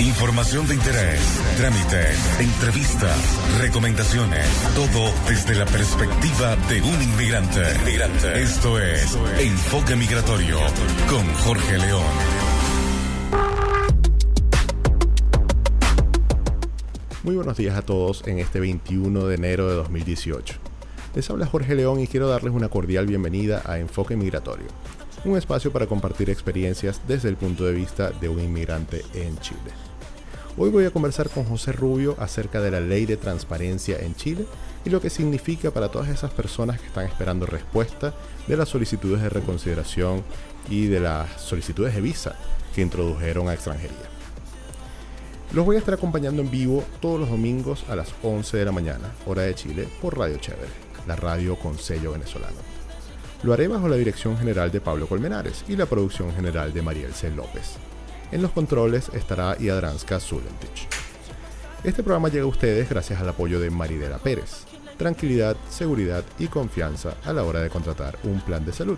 Información de interés, trámites, entrevistas, recomendaciones, todo desde la perspectiva de un inmigrante. inmigrante. Esto es Enfoque Migratorio con Jorge León. Muy buenos días a todos en este 21 de enero de 2018. Les habla Jorge León y quiero darles una cordial bienvenida a Enfoque Migratorio, un espacio para compartir experiencias desde el punto de vista de un inmigrante en Chile. Hoy voy a conversar con José Rubio acerca de la ley de transparencia en Chile y lo que significa para todas esas personas que están esperando respuesta de las solicitudes de reconsideración y de las solicitudes de visa que introdujeron a extranjería. Los voy a estar acompañando en vivo todos los domingos a las 11 de la mañana, hora de Chile, por Radio Chévere, la radio con sello venezolano. Lo haré bajo la dirección general de Pablo Colmenares y la producción general de Mariel C. López. En los controles estará Iadranska Zulentich. Este programa llega a ustedes gracias al apoyo de Maridela Pérez. Tranquilidad, seguridad y confianza a la hora de contratar un plan de salud.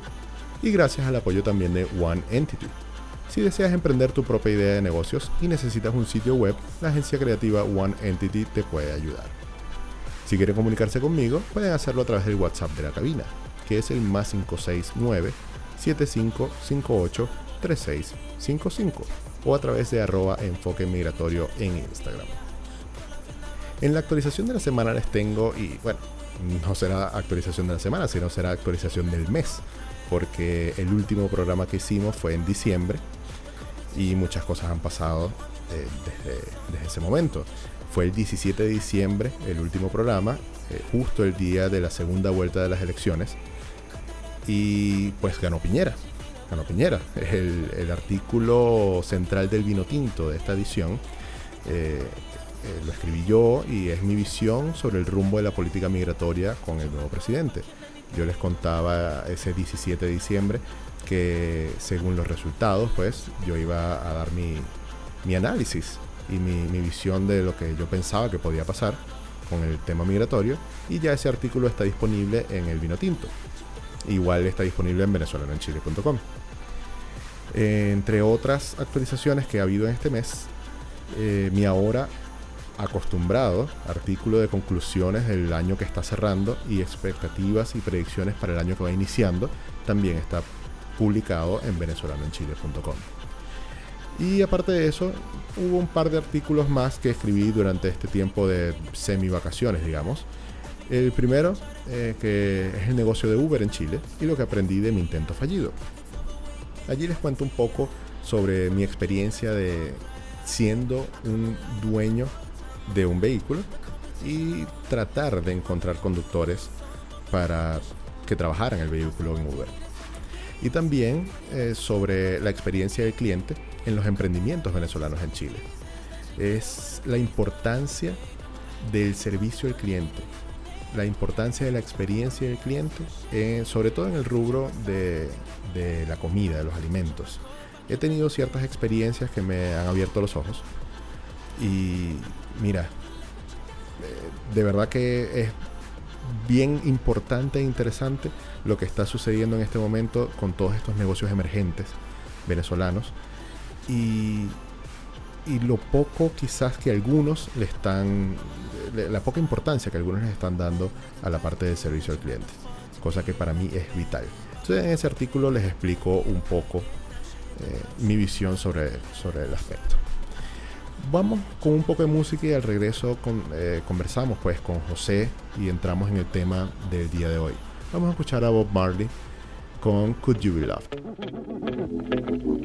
Y gracias al apoyo también de One Entity. Si deseas emprender tu propia idea de negocios y necesitas un sitio web, la agencia creativa One Entity te puede ayudar. Si quieren comunicarse conmigo, pueden hacerlo a través del WhatsApp de la cabina, que es el más 569 7558 3655 o a través de arroba enfoque migratorio en Instagram. En la actualización de la semana les tengo, y bueno, no será actualización de la semana, sino será actualización del mes, porque el último programa que hicimos fue en diciembre y muchas cosas han pasado eh, desde, ese momento. Fue el 17 de diciembre el último programa, eh, justo el día de la segunda vuelta de las elecciones, y pues ganó Piñera. Cano Piñera. El, el artículo central del vino tinto de esta edición eh, eh, lo escribí yo y es mi visión sobre el rumbo de la política migratoria con el nuevo presidente. Yo les contaba ese 17 de diciembre que según los resultados, pues yo iba a dar mi, mi análisis y mi, mi, visión de lo que yo pensaba que podía pasar con el tema migratorio y ya ese artículo está disponible en el vino tinto. Igual está disponible en venezolanoenchile.com. entre otras actualizaciones que ha habido en este mes, eh, mi ahora acostumbrado artículo de conclusiones del año que está cerrando y expectativas y predicciones para el año que va iniciando también está publicado en venezolanoenchile.com. Y aparte de eso, hubo un par de artículos más que escribí durante este tiempo de semi vacaciones, digamos, el primero, eh, que es el negocio de Uber en Chile y lo que aprendí de mi intento fallido. Allí les cuento un poco sobre mi experiencia de siendo un dueño de un vehículo y tratar de encontrar conductores para que trabajaran el vehículo en Uber. Y también eh, sobre la experiencia del cliente en los emprendimientos venezolanos en Chile. Es la importancia del servicio al cliente, la importancia de la experiencia del cliente, eh, sobre todo en el rubro de, la comida, de los alimentos. He tenido ciertas experiencias que me han abierto los ojos y mira, eh, de verdad que es bien importante e interesante lo que está sucediendo en este momento con todos estos negocios emergentes venezolanos y y lo poco quizás que algunos le están, la poca importancia que algunos les están dando a la parte del servicio al cliente, cosa que para mí es vital. Entonces en ese artículo les explico un poco eh, mi visión sobre, sobre el aspecto. Vamos con un poco de música y al regreso eh, conversamos pues con José y entramos en el tema del día de hoy. Vamos a escuchar a Bob Marley con Could You Be Loved.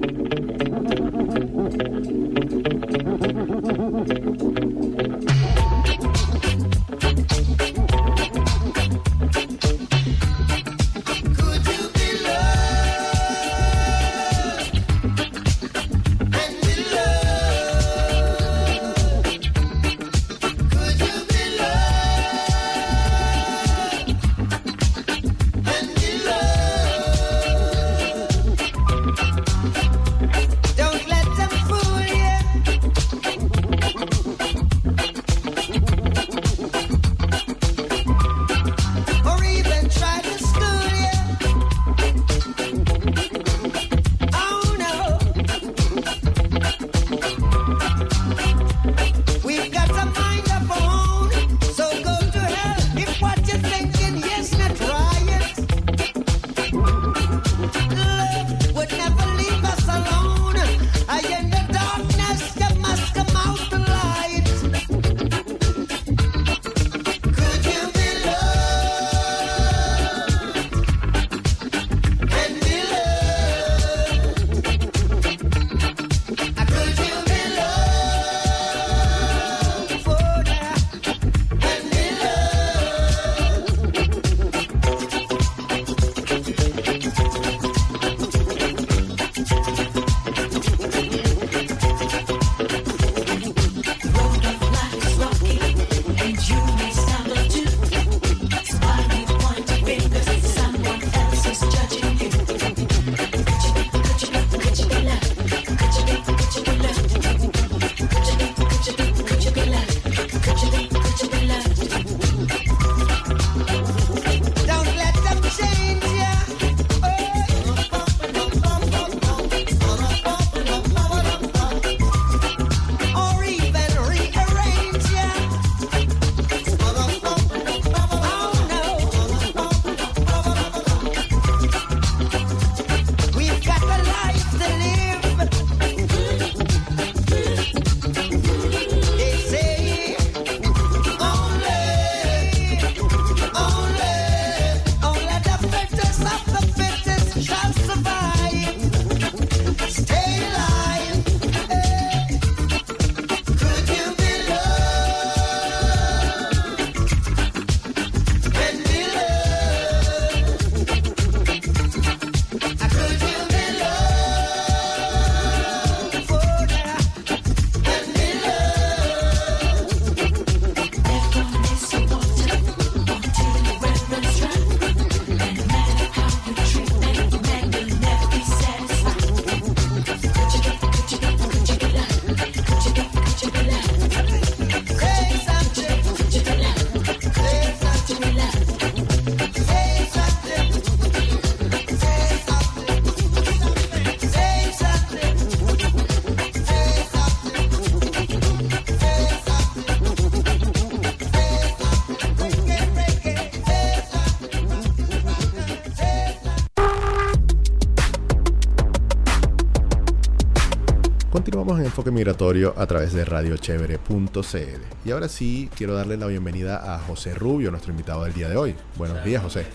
Enfoque Migratorio a través de radiochevere.cl. Y ahora sí, quiero darle la bienvenida a José Rubio, nuestro invitado del día de hoy. Buenos días, José.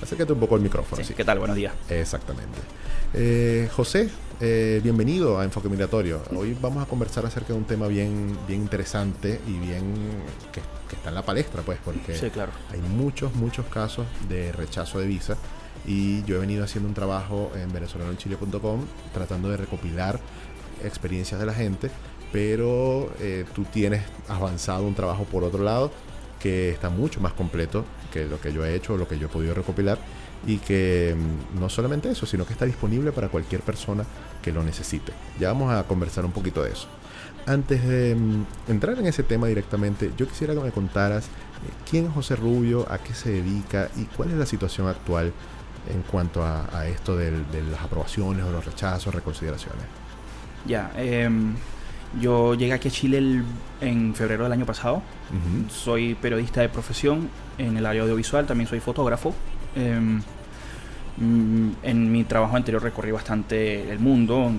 Acércate un poco el micrófono. Sí, ¿Qué tal? Buenos días. Exactamente. Eh, José, eh, bienvenido a Enfoque Migratorio. Hoy vamos a conversar acerca de un tema bien, bien interesante y bien que, está en la palestra, pues, porque claro. hay muchos, muchos casos de rechazo de visa y yo he venido haciendo un trabajo en venezolanochile.com tratando de recopilar experiencias de la gente, pero eh, tú tienes avanzado un trabajo por otro lado que está mucho más completo que lo que yo he hecho, lo que yo he podido recopilar y que mm, no solamente eso, sino que está disponible para cualquier persona que lo necesite. Ya vamos a conversar un poquito de eso. Antes de mm, entrar en ese tema directamente, yo quisiera que me contaras eh, quién es José Rubio, a qué se dedica y cuál es la situación actual en cuanto a, esto de las aprobaciones o los rechazos, reconsideraciones. Ya, em, yo llegué aquí a Chile en febrero del año pasado. Soy periodista de profesión en el área audiovisual, también soy fotógrafo. Em, mm, en mi trabajo anterior recorrí bastante el mundo,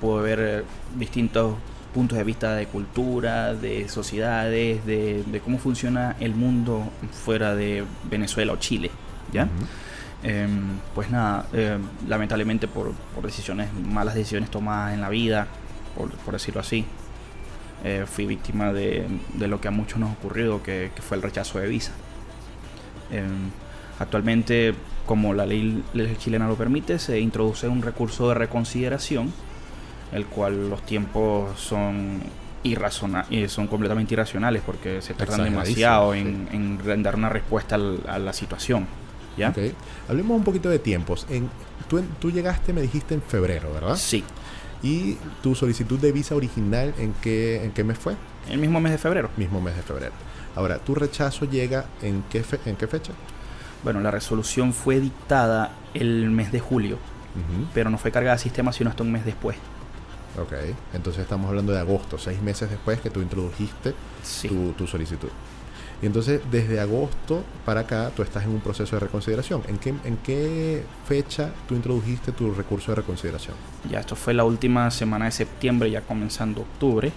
pude ver eh, distintos puntos de vista de cultura, de sociedades, de, cómo funciona el mundo fuera de Venezuela o Chile. ¿ya? Em, pues nada, em, lamentablemente por, decisiones, malas decisiones tomadas en la vida, por, decirlo así, eh, fui víctima de, lo que a muchos nos ha ocurrido, que, fue el rechazo de visa. Em, actualmente, como la ley, chilena lo permite, se introduce un recurso de reconsideración, el cual los tiempos son irrazonables, son completamente irracionales porque se tardan demasiado en, en, dar una respuesta a la situación. ¿Ya? Hablemos un poquito de tiempos. En, tú, tú llegaste, me dijiste, en febrero, ¿verdad? Sí. ¿Y tu solicitud de visa original en qué, en qué mes fue? El mismo mes de febrero. Mismo mes de febrero. Ahora, ¿tu rechazo llega en qué, en qué fecha? Bueno, la resolución fue dictada el mes de julio, pero no fue cargada al sistema sino hasta un mes después. Ok, entonces estamos hablando de agosto, seis meses después que tú introdujiste tu, tu solicitud. Y entonces, desde agosto para acá, tú estás en un proceso de reconsideración. ¿En qué, ¿En qué fecha tú introdujiste tu recurso de reconsideración? Ya, esto fue la última semana de septiembre, ya comenzando octubre,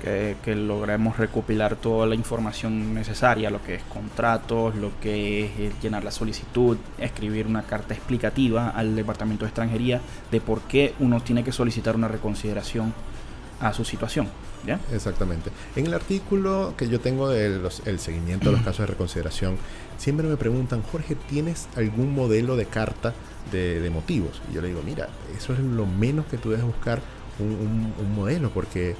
que, que, logramos recopilar toda la información necesaria, lo que es contratos, lo que es llenar la solicitud, escribir una carta explicativa al Departamento de Extranjería de por qué uno tiene que solicitar una reconsideración a su situación. ¿Ya? Exactamente. En el artículo que yo tengo del el seguimiento de los casos de reconsideración, siempre me preguntan, Jorge, ¿tienes algún modelo de carta de, motivos? Y yo le digo, mira, eso es lo menos que tú debes buscar un, modelo, porque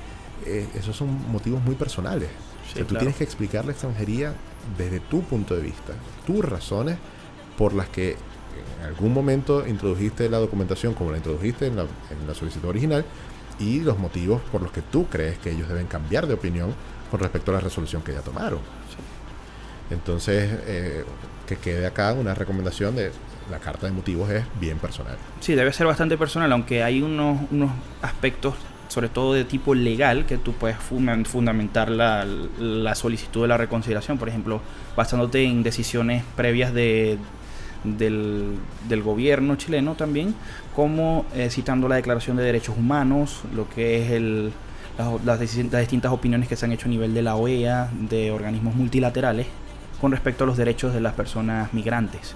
eh, esos son motivos muy personales. tú tienes que explicar la extranjería desde tu punto de vista, tus razones por las que en algún momento introdujiste la documentación como la introdujiste en la, en la solicitud original y los motivos por los que tú crees que ellos deben cambiar de opinión con respecto a la resolución que ya tomaron. Entonces, eh, que quede acá una recomendación de la carta de motivos es bien personal. Sí, debe ser bastante personal, aunque hay unos, unos aspectos, sobre todo de tipo legal, que tú puedes fundamentar la, la solicitud de la reconsideración. Por ejemplo, basándote en decisiones previas de, del, del gobierno chileno también, como eh, citando la Declaración de Derechos Humanos, lo que es el, las, distintas opiniones que se han hecho a nivel de la OEA, de organismos multilaterales, con respecto a los derechos de las personas migrantes.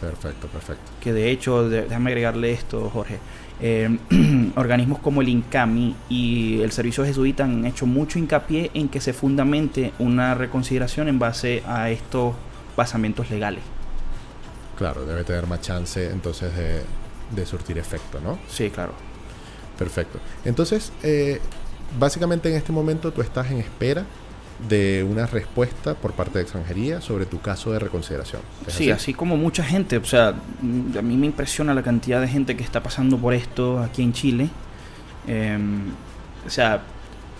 Perfecto, perfecto. Que de hecho, déjame agregarle esto, Jorge. Eh, organismos como el INCAMI y el Servicio Jesuita han hecho mucho hincapié en que se fundamente una reconsideración en base a estos basamentos legales. Claro, debe tener más chance entonces de, surtir efecto, ¿no? Sí, claro. Perfecto. Entonces, eh, básicamente en este momento tú estás en espera de una respuesta por parte de extranjería sobre tu caso de reconsideración. Sí, así? como mucha gente, o sea, a mí me impresiona la cantidad de gente que está pasando por esto aquí en Chile. Em, o sea,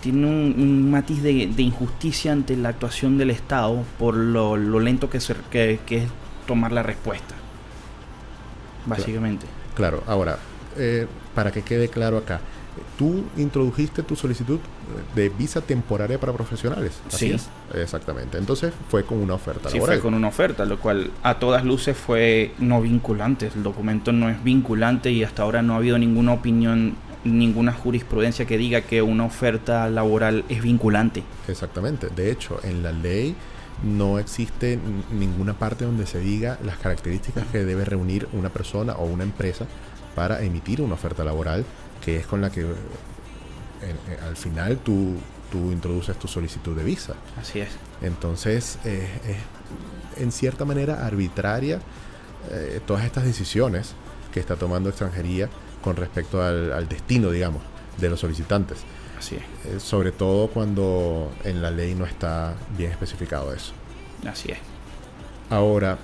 tiene un, matiz de, injusticia ante la actuación del Estado por lo, lento que, que, que es tomar la respuesta. Básicamente. Claro, ahora, eh, para que quede claro acá, tú introdujiste tu solicitud de visa temporaria para profesionales. sí. Exactamente. Entonces fue con una oferta. Sí, fue con una oferta, lo cual a todas luces fue no vinculante. El documento no es vinculante y hasta ahora no ha habido ninguna opinión ninguna jurisprudencia que diga que una oferta laboral es vinculante. Exactamente. De hecho, en la ley no existe ninguna parte donde se diga las características que debe reunir una persona o una empresa para emitir una oferta laboral, que es con la que eh, eh, al final tú, tú introduces tu solicitud de visa. Así es. Entonces, eh, es en cierta manera arbitraria todas estas decisiones que está tomando extranjería con respecto al, destino, digamos, de los solicitantes. Así es. Eh, sobre todo cuando en la ley no está bien especificado eso. Así es. Ahora,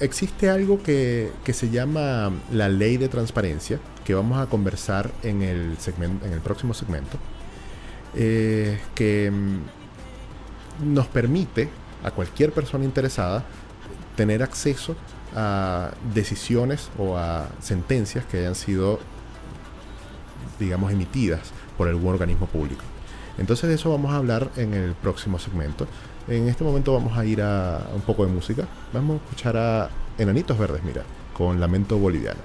existe algo que, se llama la ley de transparencia, que vamos a conversar en el, segmento, en el próximo segmento, eh, que mm, nos permite a cualquier persona interesada tener acceso a decisiones o a sentencias que hayan sido, digamos, emitidas por algún organismo público. Entonces de eso vamos a hablar en el próximo segmento. En este momento vamos a ir a un poco de música. Vamos a escuchar a Enanitos Verdes, mira, con Lamento Boliviano.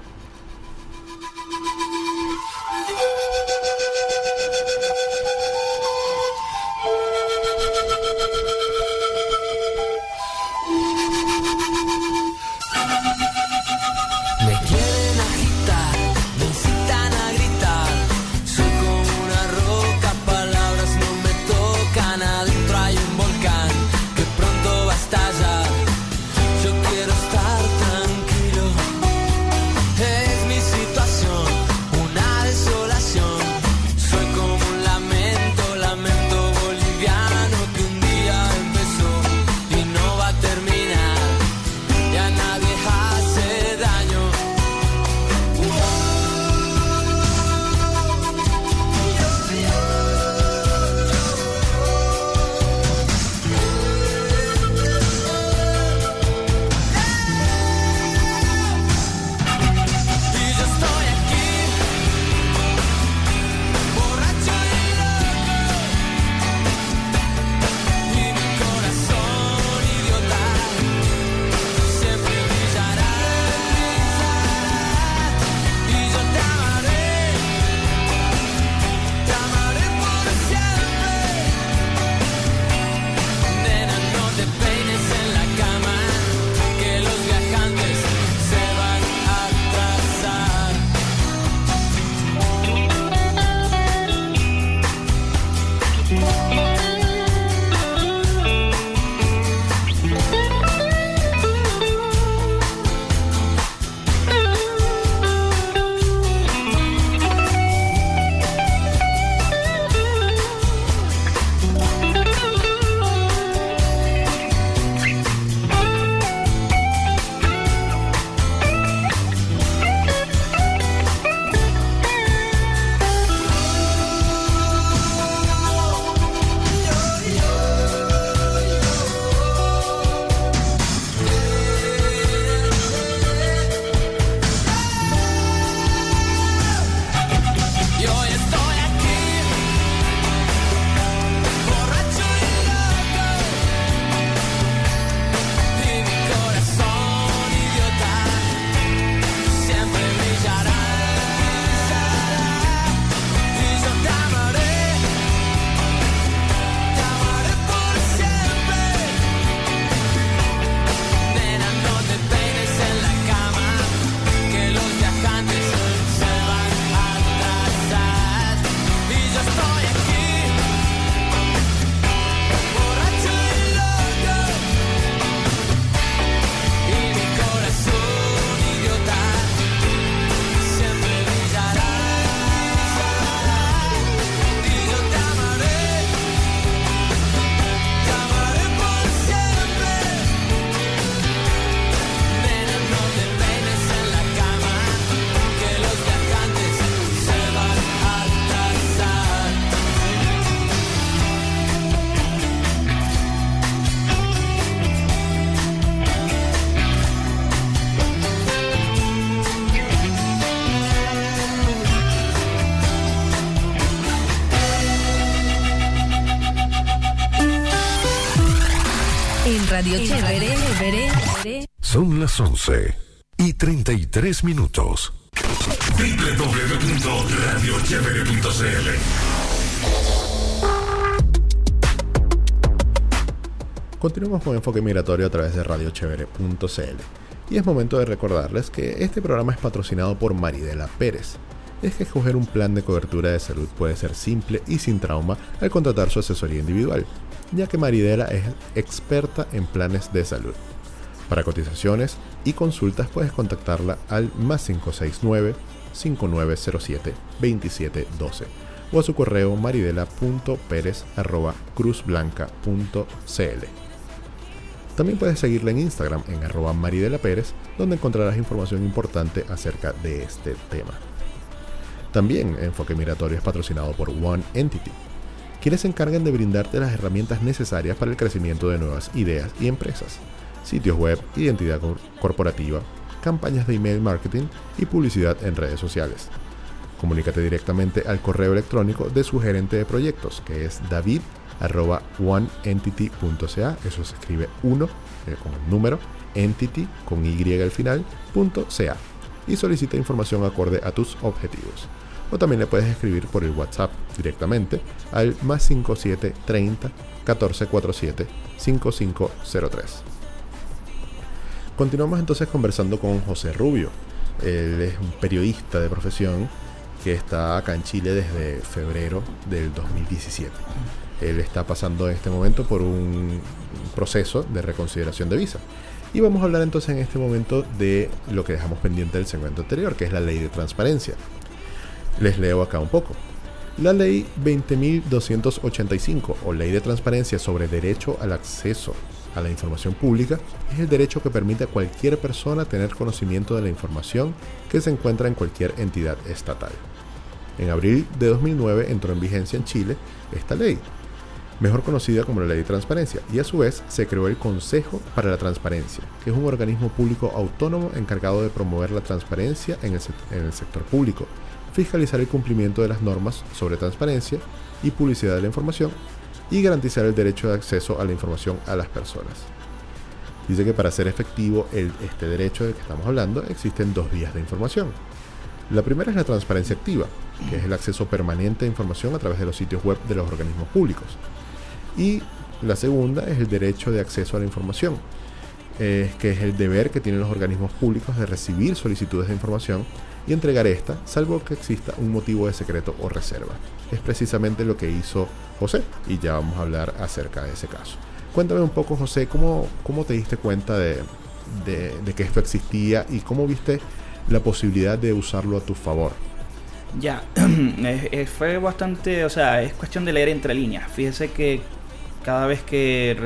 Son las 11 y 33 minutos. www.radiochevere.cl Continuamos con Enfoque Migratorio a través de radiochevere.cl y es momento de recordarles que este programa es patrocinado por Maridela Pérez. Es que escoger un plan de cobertura de salud puede ser simple y sin trauma al contratar su asesoría individual, ya que Maridela es experta en planes de salud. Para cotizaciones y consultas puedes contactarla al más 569 5907 2712 o a su correo maridela.perez.cruzblanca.cl. También puedes seguirla en Instagram en arroba donde encontrarás información importante acerca de este tema. También Enfoque Migratorio es patrocinado por One Entity, quienes se encargan de brindarte las herramientas necesarias para el crecimiento de nuevas ideas y empresas, sitios web, identidad corporativa, campañas de email marketing y publicidad en redes sociales. Comunícate directamente al correo electrónico de su gerente de proyectos, que es david.oneentity.ca. Eso se escribe 1 eh, con el número, entity con y al final, punto .ca. Y solicita información acorde a tus objetivos. O también le puedes escribir por el WhatsApp directamente al más 5730 1447 5503. Continuamos entonces conversando con José Rubio. Él es un periodista de profesión que está acá en Chile desde febrero del 2017. Él está pasando en este momento por un proceso de reconsideración de visa. Y vamos a hablar entonces en este momento de lo que dejamos pendiente del segmento anterior, que es la ley de transparencia. Les leo acá un poco. La ley 20.285 o ley de transparencia sobre derecho al acceso a la información pública es el derecho que permite a cualquier persona tener conocimiento de la información que se encuentra en cualquier entidad estatal. En abril de 2009 entró en vigencia en Chile esta ley, mejor conocida como la Ley de Transparencia, y a su vez se creó el Consejo para la Transparencia, que es un organismo público autónomo encargado de promover la transparencia en el, en el sector público, fiscalizar el cumplimiento de las normas sobre transparencia y publicidad de la información y garantizar el derecho de acceso a la información a las personas. Dice que para ser efectivo este derecho del que estamos hablando existen dos vías de información. La primera es la transparencia activa, que es el acceso permanente a información a través de los sitios web de los organismos públicos. Y la segunda es el derecho de acceso a la información, que es el deber que tienen los organismos públicos de recibir solicitudes de información y entregar esta, salvo que exista un motivo de secreto o reserva. Es precisamente lo que hizo José y ya vamos a hablar acerca de ese caso. Cuéntame un poco, José, ¿cómo, cómo te diste cuenta de, que esto existía y cómo viste la posibilidad de usarlo a tu favor? Ya, fue bastante, o sea, es cuestión de leer entre líneas. Fíjese que cada vez que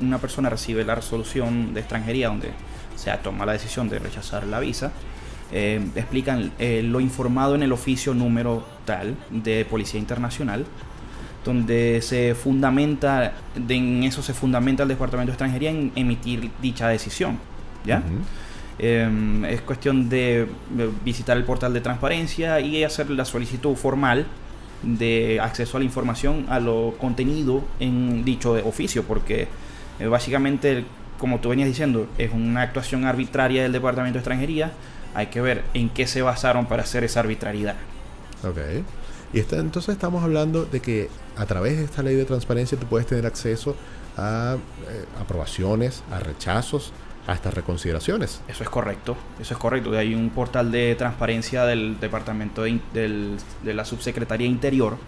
una persona recibe la resolución de extranjería donde se toma la decisión de rechazar la visa, eh, explican eh, lo informado en el oficio número tal de Policía Internacional, donde se fundamenta, en eso se fundamenta el Departamento de Extranjería en emitir dicha decisión. ¿ya? Em, es cuestión de visitar el portal de transparencia y hacer la solicitud formal de acceso a la información, a lo contenido en dicho oficio, porque eh, básicamente, como tú venías diciendo, es una actuación arbitraria del Departamento de Extranjería hay que ver en qué se basaron para hacer esa arbitrariedad. Ok. Y entonces estamos hablando de que a través de esta ley de transparencia tú puedes tener acceso a eh, aprobaciones, a rechazos, hasta reconsideraciones. Eso es correcto, eso es correcto. Hay un portal de transparencia del Departamento de, la Subsecretaría Interior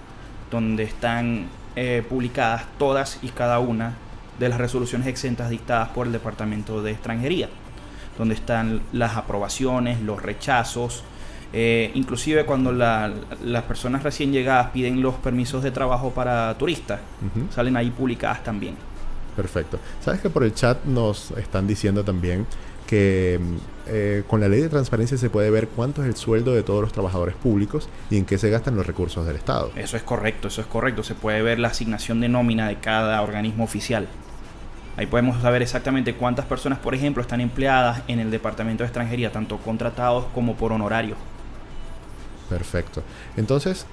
donde están eh, publicadas todas y cada una de las resoluciones exentas dictadas por el Departamento de Extranjería donde están las aprobaciones, los rechazos, eh, inclusive cuando las personas recién llegadas piden los permisos de trabajo para turistas, salen ahí publicadas también. Perfecto. Sabes que por el chat nos están diciendo también que eh, con la ley de transparencia se puede ver cuánto es el sueldo de todos los trabajadores públicos y en qué se gastan los recursos del Estado. Eso es correcto, eso es correcto. Se puede ver la asignación de nómina de cada organismo oficial. Ahí podemos saber exactamente cuántas personas, por ejemplo, están empleadas en el Departamento de Extranjería, tanto contratados como por honorario. Perfecto. Entonces,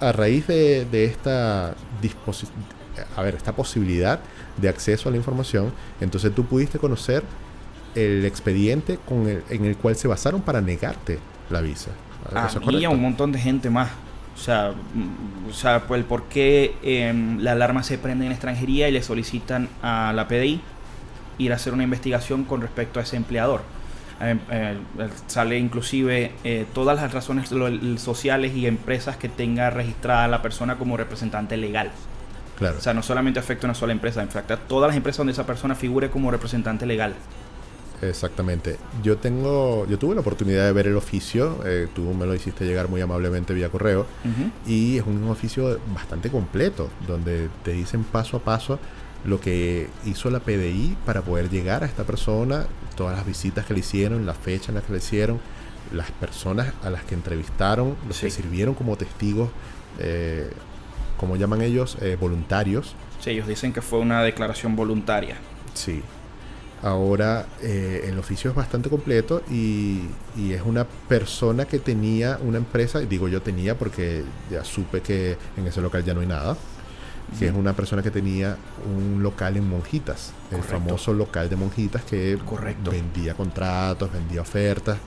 a raíz de, esta a ver, esta posibilidad de acceso a la información, entonces tú pudiste conocer el expediente con en el cual se basaron para negarte la visa. A mí y a un montón de gente más. O sea, mm, o sea el por qué em, la alarma se prende en extranjería y le solicitan a la PDI ir a hacer una investigación con respecto a ese empleador. Em, eh, sale inclusive eh, todas las razones sociales y empresas que tenga registrada la persona como representante legal. Claro. O sea, no solamente afecta a una sola empresa, afecta a todas las empresas donde esa persona figure como representante legal. Exactamente. Yo tengo, yo tuve la oportunidad de ver el oficio, eh, tú me lo hiciste llegar muy amablemente vía correo, y es un oficio bastante completo, donde te dicen paso a paso lo que hizo la PDI para poder llegar a esta persona, todas las visitas que le hicieron, la fecha en la que le hicieron, las personas a las que entrevistaron, los que sirvieron como testigos, eh, como llaman ellos, eh, voluntarios. Sí, ellos dicen que fue una declaración voluntaria. Sí, Ahora eh, el oficio es bastante completo y, es una persona que tenía una empresa, digo yo tenía porque ya supe que en ese local ya no hay nada, que es una persona que tenía un local en Monjitas, el famoso local de Monjitas que vendía contratos, vendía ofertas,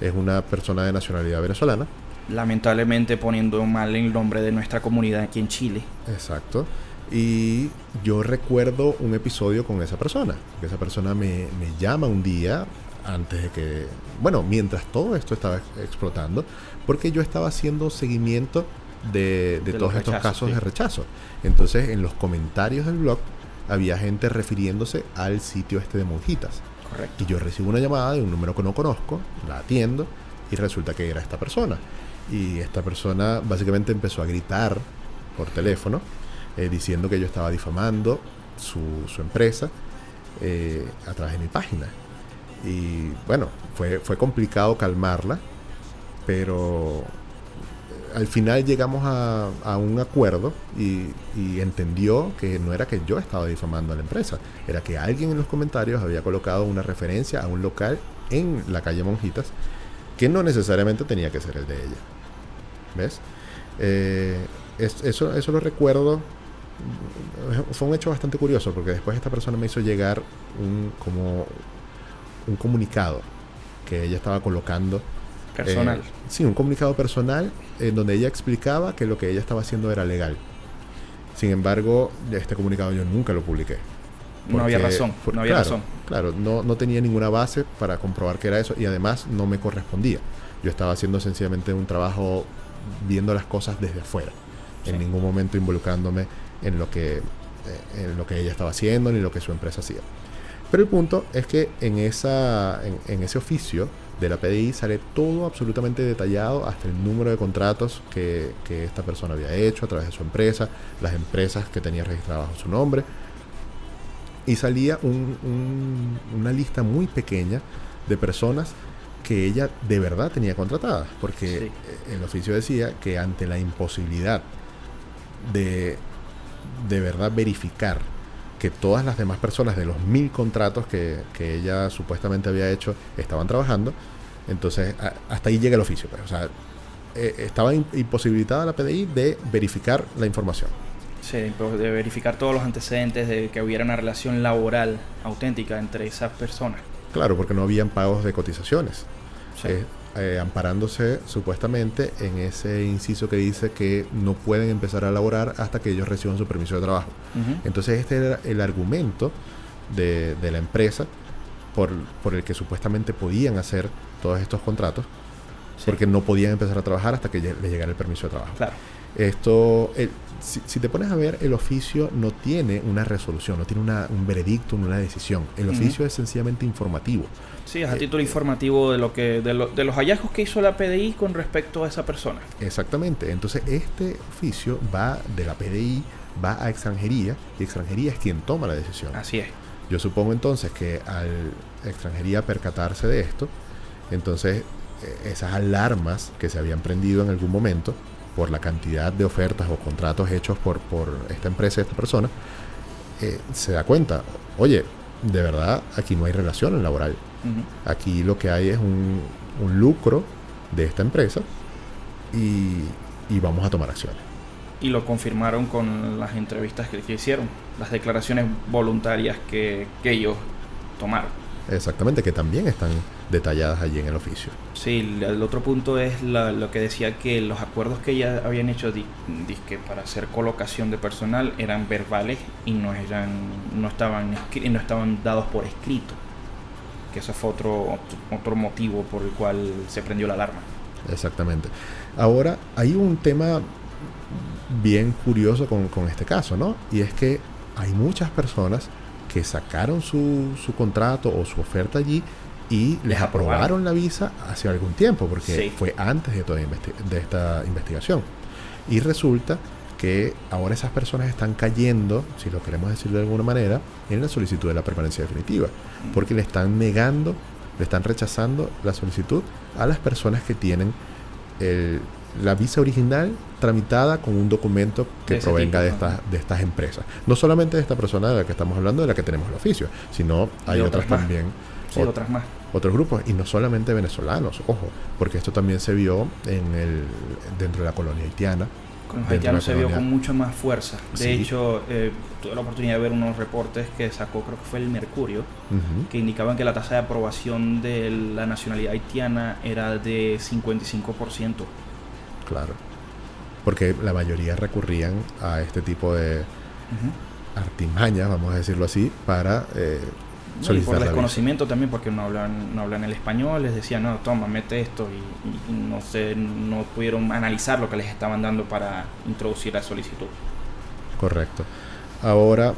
es una persona de nacionalidad venezolana. Lamentablemente poniendo mal el nombre de nuestra comunidad aquí en Chile. Exacto. Y yo recuerdo un episodio con esa persona. Esa persona me, llama un día antes de que, bueno, mientras todo esto estaba explotando, porque yo estaba haciendo seguimiento de, todos estos casos de rechazo. Entonces, en los comentarios del blog había gente refiriéndose al sitio este de monjitas. Correcto. Y yo recibo una llamada de un número que no conozco, la atiendo y resulta que era esta persona. Y esta persona básicamente empezó a gritar por teléfono eh, diciendo que yo estaba difamando su, empresa eh, a través de mi página. Y bueno, fue, fue complicado calmarla, pero eh, al final llegamos a, un acuerdo y, y, entendió que no era que yo estaba difamando a la empresa, era que alguien en los comentarios había colocado una referencia a un local en la calle Monjitas que no necesariamente tenía que ser el de ella. ¿Ves? eso, eso lo recuerdo fue un hecho bastante curioso porque después esta persona me hizo llegar un como un comunicado que ella estaba colocando personal. Eh, sí, un comunicado personal en donde ella explicaba que lo que ella estaba haciendo era legal. Sin embargo, este comunicado yo nunca lo publiqué. no había razón, no había claro, razón. Claro, no, no tenía ninguna base para comprobar que era eso y además no me correspondía. Yo estaba haciendo sencillamente un trabajo viendo las cosas desde afuera, en ningún momento involucrándome en lo que, eh, en lo que ella estaba haciendo ni lo que su empresa hacía. Pero el punto es que en, esa, en, ese oficio de la PDI sale todo absolutamente detallado, hasta el número de contratos que, que, esta persona había hecho a través de su empresa, las empresas que tenía registradas bajo su nombre. Y salía un, una lista muy pequeña de personas que ella de verdad tenía contratadas, porque el oficio decía que ante la imposibilidad de de verdad verificar que todas las demás personas de los mil contratos que, ella supuestamente había hecho estaban trabajando, entonces hasta ahí llega el oficio. Pues. O sea, eh, estaba imposibilitada la PDI de verificar la información. Sí, de verificar todos los antecedentes de que hubiera una relación laboral auténtica entre esas personas. Claro, porque no habían pagos de cotizaciones. Sí. Eh, eh, amparándose supuestamente en ese inciso que dice que no pueden empezar a laborar hasta que ellos reciban su permiso de trabajo. Entonces este era el argumento de, la empresa por, por, el que supuestamente podían hacer todos estos contratos, porque no podían empezar a trabajar hasta que les llegara el permiso de trabajo. Claro. Esto, si, te pones a ver, el oficio no tiene una resolución, no tiene un veredicto, una decisión. El oficio es sencillamente informativo. Sí, es a título informativo de lo que de, de, los hallazgos que hizo la PDI con respecto a esa persona. Exactamente. Entonces, este oficio va de la PDI, va a extranjería, y extranjería es quien toma la decisión. Así es. Yo supongo entonces que al extranjería percatarse de esto, entonces eh, esas alarmas que se habían prendido en algún momento, por la cantidad de ofertas o contratos hechos por, por esta empresa, esta persona, eh, se da cuenta, oye, de verdad aquí no hay relación laboral. Aquí lo que hay es un, un lucro de esta empresa y, y, vamos a tomar acciones. Y lo confirmaron con las entrevistas que, que hicieron, las declaraciones voluntarias que, que ellos tomaron. Exactamente, que también están detalladas allí en el oficio. Sí, el otro punto es lo que decía que los acuerdos que ya habían hecho disque para hacer colocación de personal eran verbales y no eran no estaban no estaban dados por escrito. Que eso fue otro otro motivo por el cual se prendió la alarma. Exactamente. Ahora hay un tema bien curioso con, con este caso, ¿no? Y es que hay muchas personas que sacaron su, su contrato o su oferta allí y les aprobaron la visa hace algún tiempo, porque fue antes de toda de esta investigación. Y resulta que ahora esas personas están cayendo, si lo queremos decir de alguna manera, en la solicitud de la permanencia definitiva, porque le están negando, le están rechazando la solicitud a las personas que tienen la visa original tramitada con un documento que provenga de, estas, de estas empresas. No solamente de esta persona de la que estamos hablando, de la que tenemos el oficio, sino hay otras, también. Sí, otras más otros grupos y no solamente venezolanos, ojo, porque esto también se vio en el dentro de la colonia haitiana. Con los haitianos se vio con mucha más fuerza. De hecho, eh, tuve la oportunidad de ver unos reportes que sacó, creo que fue el Mercurio, que indicaban que la tasa de aprobación de la nacionalidad haitiana era de 55%. Claro, porque la mayoría recurrían a este tipo de artimañas, vamos a decirlo así, para eh, y por desconocimiento también, porque no hablan, no hablan el español, les decían, no, toma, mete esto, y, no, sé, no pudieron analizar lo que les estaban dando para introducir la solicitud. Correcto. Ahora,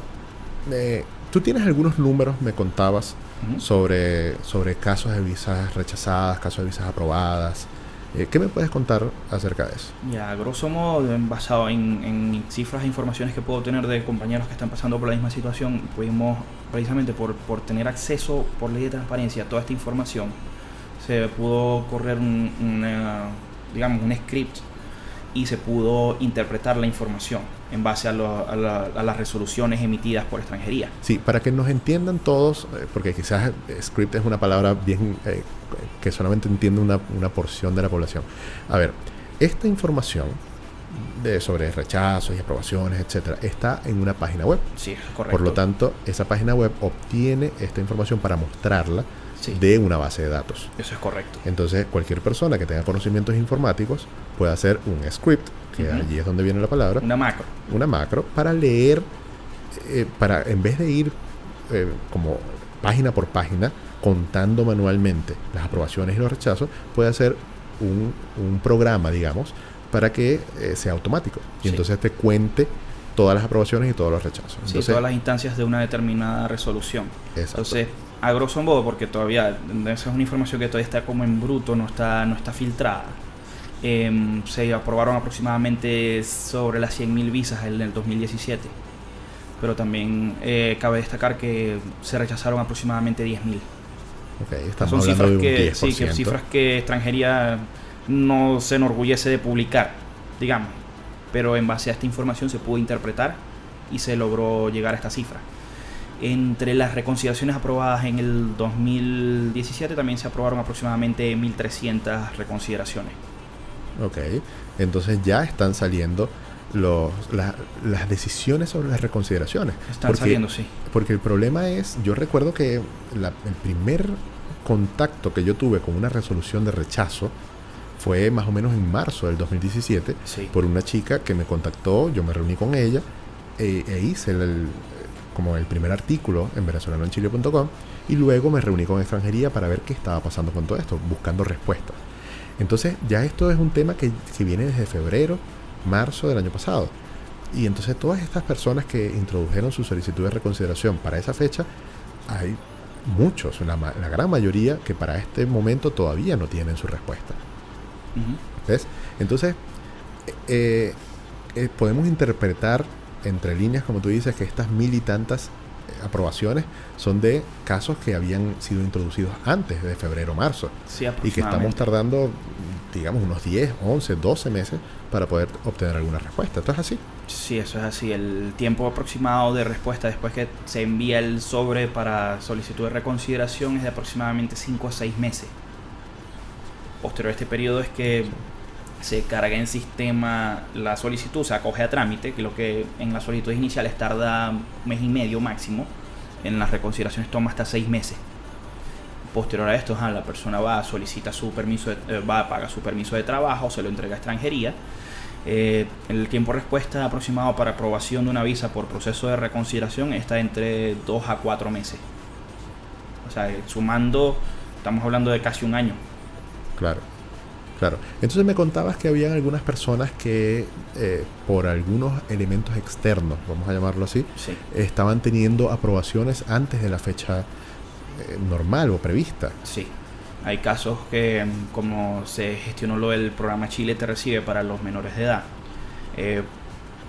eh, tú tienes algunos números, me contabas, sobre, sobre casos de visas rechazadas, casos de visas aprobadas. Eh, ¿Qué me puedes contar acerca de eso? Ya, grosso modo, basado en, cifras e informaciones que puedo tener de compañeros que están pasando por la misma situación, pudimos, precisamente por, por tener acceso por ley de transparencia a toda esta información, se pudo correr un, digamos, un script y se pudo interpretar la información en base a, las resoluciones emitidas por extranjería. Sí, para que nos entiendan todos, eh, porque quizás script es una palabra bien eh, que solamente entiende una, una, porción de la población. A ver, esta información de, sobre rechazos y aprobaciones, etcétera, está en una página web. Sí, correcto. Por lo tanto, esa página web obtiene esta información para mostrarla de una base de datos. Eso es correcto. Entonces, cualquier persona que tenga conocimientos informáticos puede hacer un script, que allí es donde viene la palabra. Una macro. Una macro para leer, eh, para en vez de ir eh, como página por página, contando manualmente las aprobaciones y los rechazos, puede hacer un, un programa, digamos, para que eh, sea automático. Y entonces te cuente todas las aprobaciones y todos los rechazos. sí, todas las instancias de una determinada resolución. Exacto. Entonces, a grosso modo, porque todavía esa es una información que todavía está como en bruto, no está, no está filtrada. Em, se aprobaron aproximadamente sobre las 100.000 visas en el 2017. Pero también eh, cabe destacar que se rechazaron aproximadamente 10.000. Okay, Son cifras que, sí, que cifras que extranjería no se enorgullece de publicar, digamos. Pero en base a esta información se pudo interpretar y se logró llegar a esta cifra. Entre las reconciliaciones aprobadas en el 2017 también se aprobaron aproximadamente 1.300 reconsideraciones. Ok, entonces ya están saliendo los, las decisiones sobre las reconsideraciones. Están saliendo, sí. Porque el problema es, yo recuerdo que el primer contacto que yo tuve con una resolución de rechazo fue más o menos en marzo del 2017 por una chica que me contactó, yo me reuní con ella e, e hice el, como el primer artículo en venezolanoenchile.com y luego me reuní con extranjería para ver qué estaba pasando con todo esto, buscando respuestas. Entonces ya esto es un tema que, viene desde febrero, marzo del año pasado. Y entonces todas estas personas que introdujeron su solicitud de reconsideración para esa fecha, hay muchos, la, gran mayoría que para este momento todavía no tienen su respuesta. Entonces, eh, eh, podemos interpretar entre líneas, como tú dices, que estas mil y tantas eh, aprobaciones son de casos que habían sido introducidos antes de febrero o marzo. y que estamos tardando, digamos, unos 10, 11, 12 meses para poder obtener alguna respuesta. ¿Esto es así? Sí, eso es así. El tiempo aproximado de respuesta después que se envía el sobre para solicitud de reconsideración es de aproximadamente 5 a 6 meses. Posterior a este periodo es que se carga en sistema la solicitud, se acoge a trámite, que lo que en las solicitudes iniciales tarda mes y medio máximo, en las reconsideraciones toma hasta seis meses. Posterior a esto, la persona va, solicita su permiso, de, eh, va, paga su permiso de trabajo, se lo entrega a extranjería. Eh, el tiempo de respuesta aproximado para aprobación de una visa por proceso de reconsideración está entre 2 a 4 meses. O sea, sumando, estamos hablando de casi un año. Claro. Claro. Entonces me contabas que habían algunas personas que eh, por algunos elementos externos, vamos a llamarlo así, estaban teniendo aprobaciones antes de la fecha eh, normal o prevista. Sí. Hay casos que, mm, como se gestionó lo del programa Chile te recibe para los menores de edad, eh,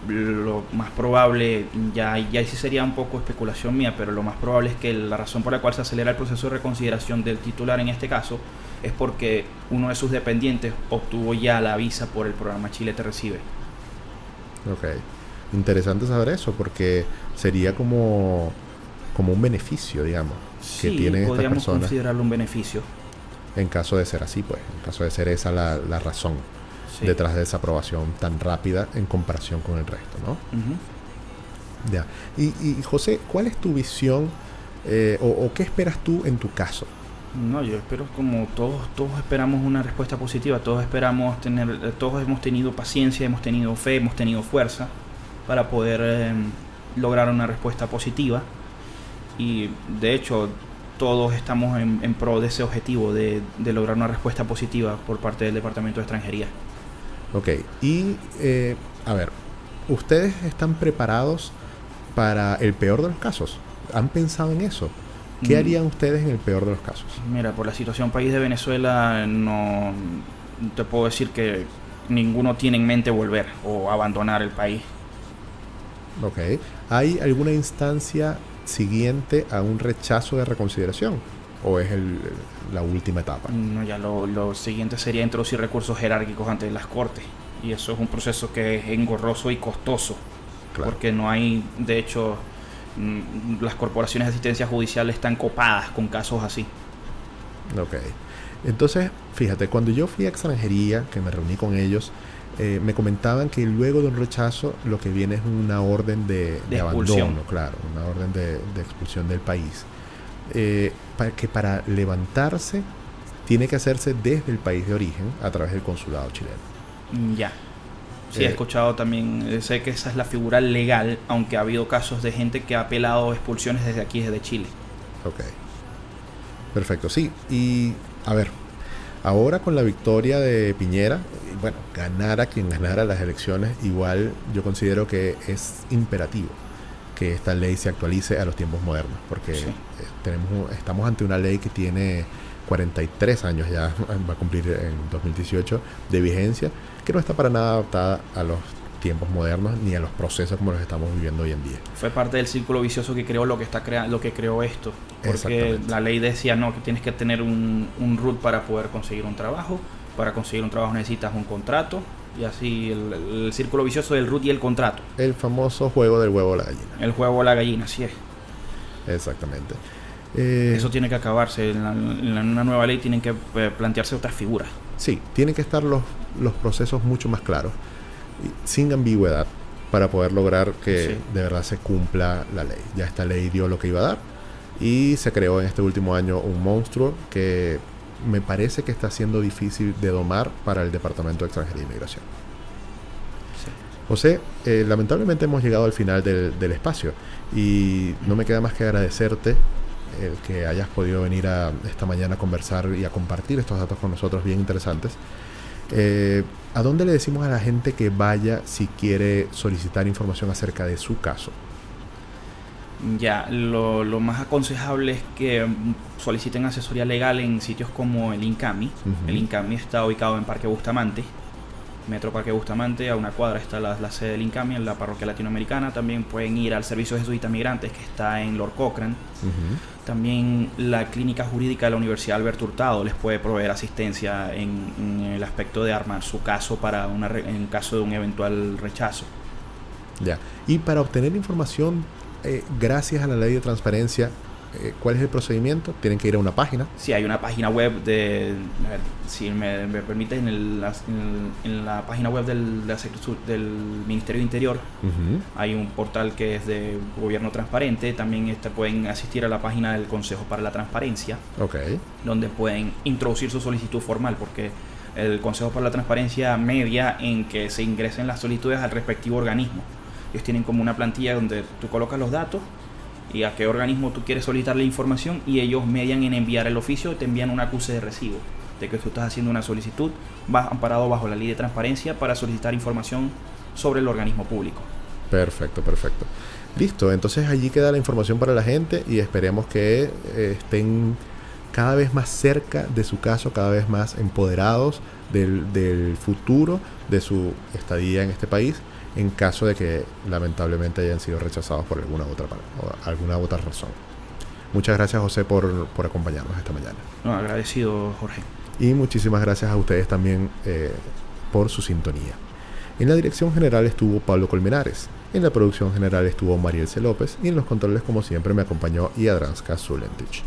lo más probable, ya, ya sí sería un poco especulación mía, pero lo más probable es que la razón por la cual se acelera el proceso de reconsideración del titular en este caso es porque uno de sus dependientes obtuvo ya la visa por el programa Chile te recibe. Ok. Interesante saber eso porque sería como, como un beneficio, digamos, que tienen estas personas. considerarlo un beneficio. En caso de ser así, pues, en caso de ser esa la, la razón detrás de esa aprobación tan rápida en comparación con el resto, ¿no? Ya. Y, y, José, ¿cuál es tu visión eh, o, o, qué esperas tú en tu caso? No, yo espero como todos, todos esperamos una respuesta positiva, todos esperamos tener, todos hemos tenido paciencia, hemos tenido fe, hemos tenido fuerza para poder em, lograr una respuesta positiva y de hecho todos estamos en, pro de ese objetivo de, lograr una respuesta positiva por parte del Departamento de Extranjería. Ok, y eh, a ver, ¿ustedes están preparados para el peor de los casos? ¿Han pensado en eso? ¿Qué mm. harían ustedes en el peor de los casos? Mira, por la situación país de Venezuela, no te puedo decir que ninguno tiene en mente volver o abandonar el país. Ok. ¿Hay alguna instancia siguiente a un rechazo de reconsideración? ¿O es la última etapa? No, ya lo, siguiente sería introducir recursos jerárquicos ante las cortes. Y eso es un proceso que es engorroso y costoso. Porque no hay, de hecho, las corporaciones de asistencia judicial están copadas con casos así. Ok. Entonces, fíjate, cuando yo fui a extranjería, que me reuní con ellos, eh, me comentaban que luego de un rechazo lo que viene es una orden de, abandono, claro, una orden de, expulsión del país. Eh, para que para levantarse tiene que hacerse desde el país de origen a través del consulado chileno. Mm, ya. Sí, he eh, escuchado también, eh, sé que esa es la figura legal, aunque ha habido casos de gente que ha apelado expulsiones desde aquí, desde Chile. Ok. Perfecto, sí. Y a ver, ahora con la victoria de Piñera, bueno, ganara quien ganara las elecciones, igual yo considero que es imperativo que esta ley se actualice a los tiempos modernos, porque eh, tenemos, estamos ante una ley que tiene 43 años ya, va a cumplir en 2018, de vigencia, que no está para nada adaptada a los tiempos modernos ni a los procesos como los estamos viviendo hoy en día. Fue parte del círculo vicioso que creó lo que está crea lo que creó esto. Porque la ley decía no, que tienes que tener un, un root para poder conseguir un trabajo. Para conseguir un trabajo necesitas un contrato. Y así el, círculo vicioso del root y el contrato. El famoso juego del huevo o la gallina. El juego o la gallina, así es. Exactamente. Eh, Eso tiene que acabarse. En, una nueva ley tienen que eh, plantearse otras figuras. Sí, tienen que estar los, los procesos mucho más claros, sin ambigüedad, para poder lograr que de verdad se cumpla la ley. Ya esta ley dio lo que iba a dar y se creó en este último año un monstruo que me parece que está siendo difícil de domar para el Departamento de Extranjería e Inmigración. José, eh, lamentablemente hemos llegado al final del, del espacio y no me queda más que agradecerte el que hayas podido venir a esta mañana a conversar y a compartir estos datos con nosotros bien interesantes. Eh, ¿A dónde le decimos a la gente que vaya si quiere solicitar información acerca de su caso? Ya, lo, más aconsejable es que soliciten asesoría legal en sitios como el INCAMI. El INCAMI está ubicado en Parque Bustamante, Metro Parque Bustamante, a una cuadra está la, sede del INCAMI, en la parroquia latinoamericana. También pueden ir al Servicio Jesuita Migrantes, que está en Lord Cochrane. También la clínica jurídica de la Universidad Alberto Hurtado les puede proveer asistencia en, el aspecto de armar su caso para una, en caso de un eventual rechazo. Ya. Y para obtener información, eh, gracias a la ley de transparencia, ¿cuál es el procedimiento? Tienen que ir a una página. Sí, hay una página web de, si me, me permite, en, el, en, la página web del, del Ministerio de Interior hay un portal que es de gobierno transparente. También este, pueden asistir a la página del Consejo para la Transparencia, okay. donde pueden introducir su solicitud formal, porque el Consejo para la Transparencia media en que se ingresen las solicitudes al respectivo organismo. Ellos tienen como una plantilla donde tú colocas los datos y a qué organismo tú quieres solicitar la información y ellos median en enviar el oficio y te envían un acuse de recibo de que tú estás haciendo una solicitud vas amparado bajo la ley de transparencia para solicitar información sobre el organismo público. Perfecto, perfecto. Listo, entonces allí queda la información para la gente y esperemos que eh, estén cada vez más cerca de su caso, cada vez más empoderados del, del futuro de su estadía en este país en caso de que lamentablemente hayan sido rechazados por alguna otra, alguna otra razón. Muchas gracias José por, por acompañarnos esta mañana. No, agradecido Jorge. Y muchísimas gracias a ustedes también eh, por su sintonía. En la dirección general estuvo Pablo Colmenares, en la producción general estuvo Marielce López y en los controles como siempre me acompañó Iadranska Zulentich.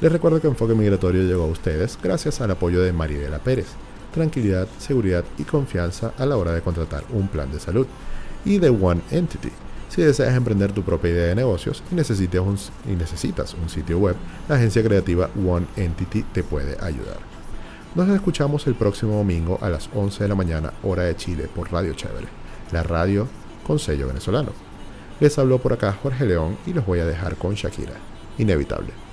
Les recuerdo que Enfoque Migratorio llegó a ustedes gracias al apoyo de Mariela Pérez. Tranquilidad, seguridad y confianza a la hora de contratar un plan de salud y de One Entity. Si deseas emprender tu propia idea de negocios y necesitas un, y necesitas un sitio web, la agencia creativa One Entity te puede ayudar. Nos escuchamos el próximo domingo a las 11 de la mañana, hora de Chile, por Radio Chévere, la radio con sello venezolano. Les habló por acá Jorge León y los voy a dejar con Shakira. Inevitable.